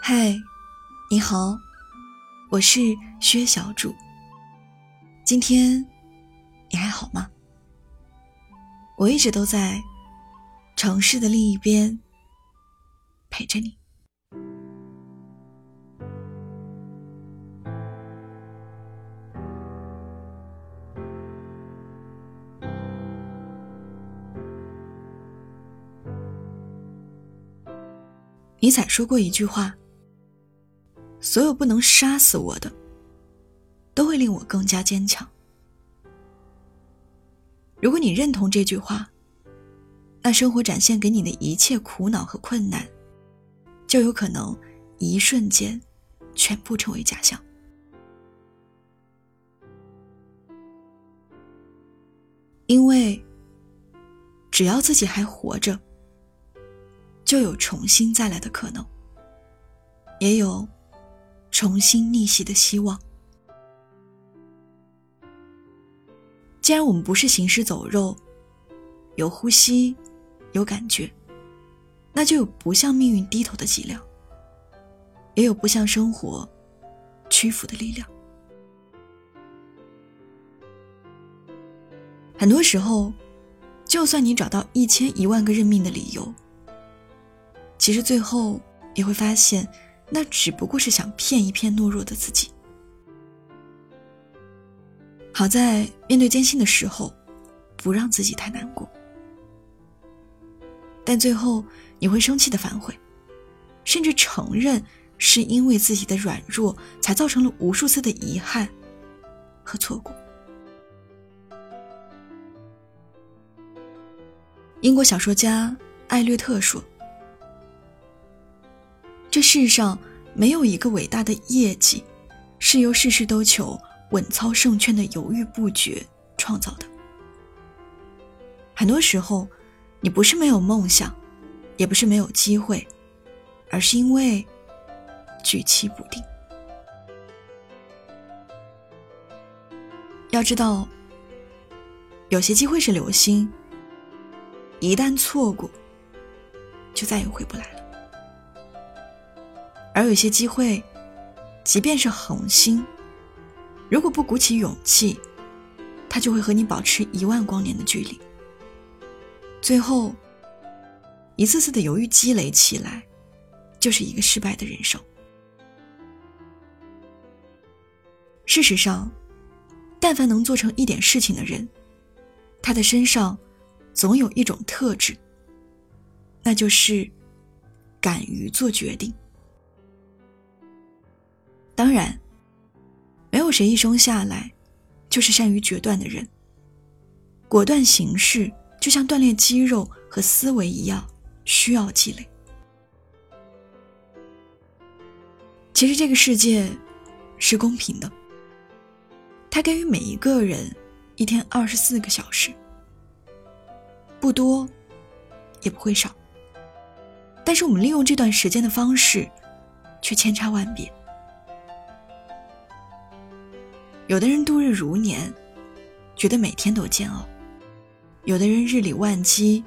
嗨，你好，我是薛小主。今天你还好吗？我一直都在城市的另一边陪着你。尼采说过一句话：“所有不能杀死我的，都会令我更加坚强。”如果你认同这句话，那生活展现给你的一切苦恼和困难，就有可能一瞬间全部成为假象。因为只要自己还活着。就有重新再来的可能，也有重新逆袭的希望。既然我们不是行尸走肉，有呼吸，有感觉，那就有不向命运低头的脊梁，也有不向生活屈服的力量。很多时候，就算你找到一千一万个认命的理由。其实最后也会发现，那只不过是想骗一骗懦弱的自己。好在面对艰辛的时候，不让自己太难过。但最后你会生气的反悔，甚至承认是因为自己的软弱，才造成了无数次的遗憾和错过。英国小说家艾略特说。这世上没有一个伟大的业绩，是由事事都求、稳操胜券的犹豫不决创造的。很多时候，你不是没有梦想，也不是没有机会，而是因为举棋不定。要知道，有些机会是流星，一旦错过，就再也回不来了。而有些机会，即便是恒星，如果不鼓起勇气，它就会和你保持一万光年的距离。最后，一次次的犹豫积累起来，就是一个失败的人生。事实上，但凡能做成一点事情的人，他的身上总有一种特质，那就是敢于做决定。当然，没有谁一生下来就是善于决断的人。果断行事就像锻炼肌肉和思维一样，需要积累。其实这个世界是公平的，它给予每一个人一天二十四个小时，不多，也不会少。但是我们利用这段时间的方式，却千差万别。有的人度日如年，觉得每天都煎熬；有的人日理万机，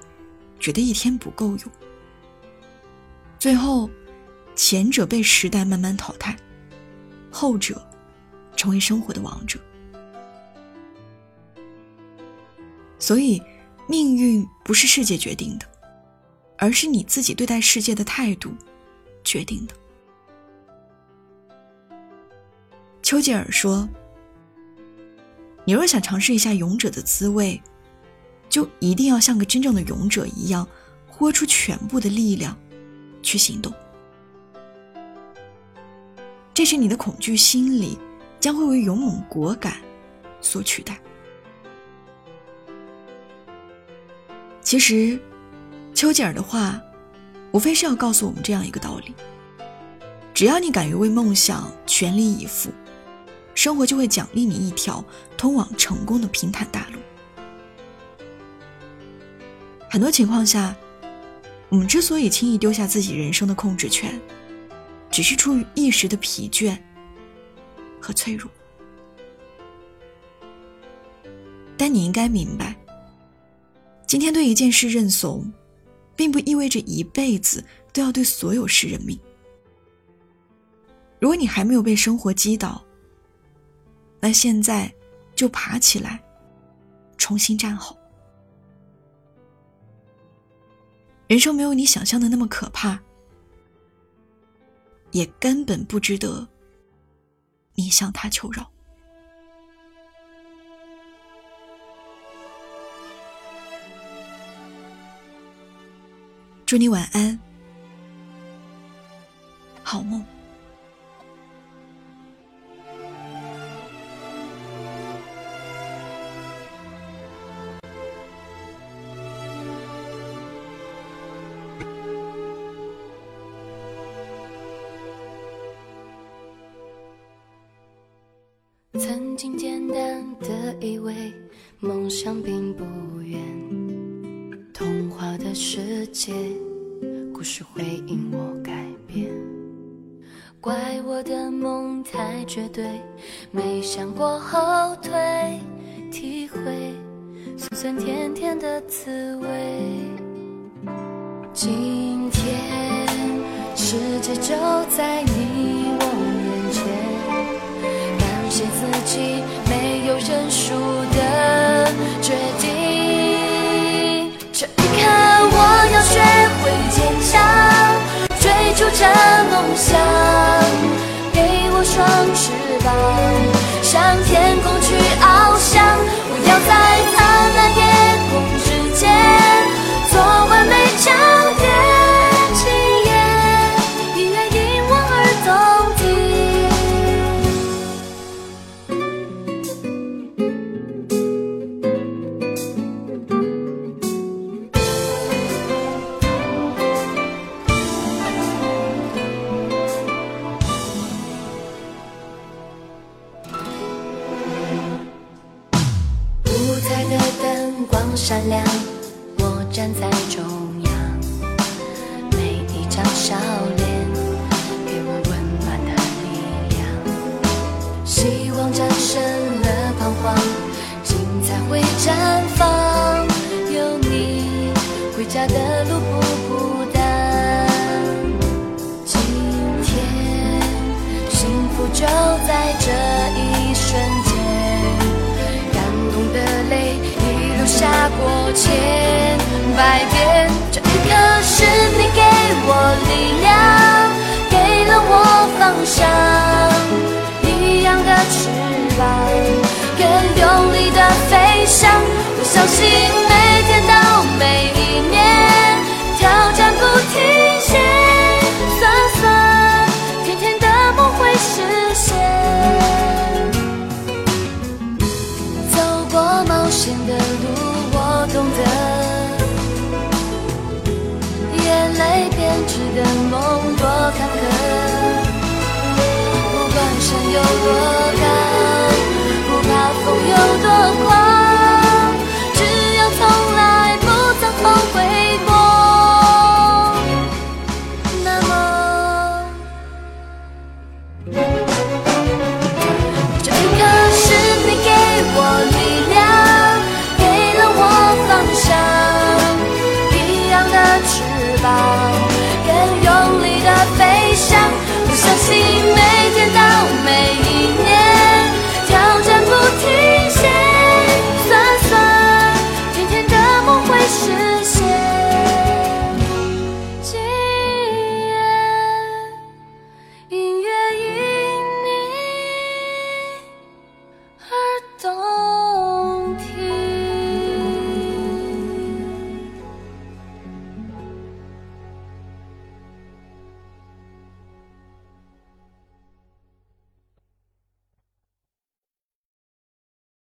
觉得一天不够用。最后，前者被时代慢慢淘汰，后者成为生活的王者。所以，命运不是世界决定的，而是你自己对待世界的态度决定的。丘吉尔说。你若想尝试一下勇者的滋味，就一定要像个真正的勇者一样，豁出全部的力量去行动。这时，你的恐惧心理将会为勇猛果敢所取代。其实，丘吉尔的话，无非是要告诉我们这样一个道理：只要你敢于为梦想全力以赴。生活就会奖励你一条通往成功的平坦大路。很多情况下，我们之所以轻易丢下自己人生的控制权，只是出于一时的疲倦和脆弱。但你应该明白，今天对一件事认怂，并不意味着一辈子都要对所有事认命。如果你还没有被生活击倒，那现在就爬起来，重新站好。人生没有你想象的那么可怕，也根本不值得你向他求饶。祝你晚安，好梦。曾经简单的以为梦想并不远，童话的世界，故事会因我改变。怪我的梦太绝对，没想过后退，体会酸酸甜甜的滋味。今天世界就在起没有认输的决定。这一刻，我要学会坚强，追逐着梦想。给我双翅膀，向天空去翱翔。我要在希望战胜了彷徨，精彩会绽放。有你，回家的路不孤单。今天，幸福就在这一瞬间，感动的泪已流。下过千百遍，这一刻是你给我力量，给了我方向，更用力的飞翔。我相信每天到每一年，挑战不停歇，算算，甜甜的梦会实现。走过冒险的路。我懂得，眼泪编织的梦多坎坷，不管山有多。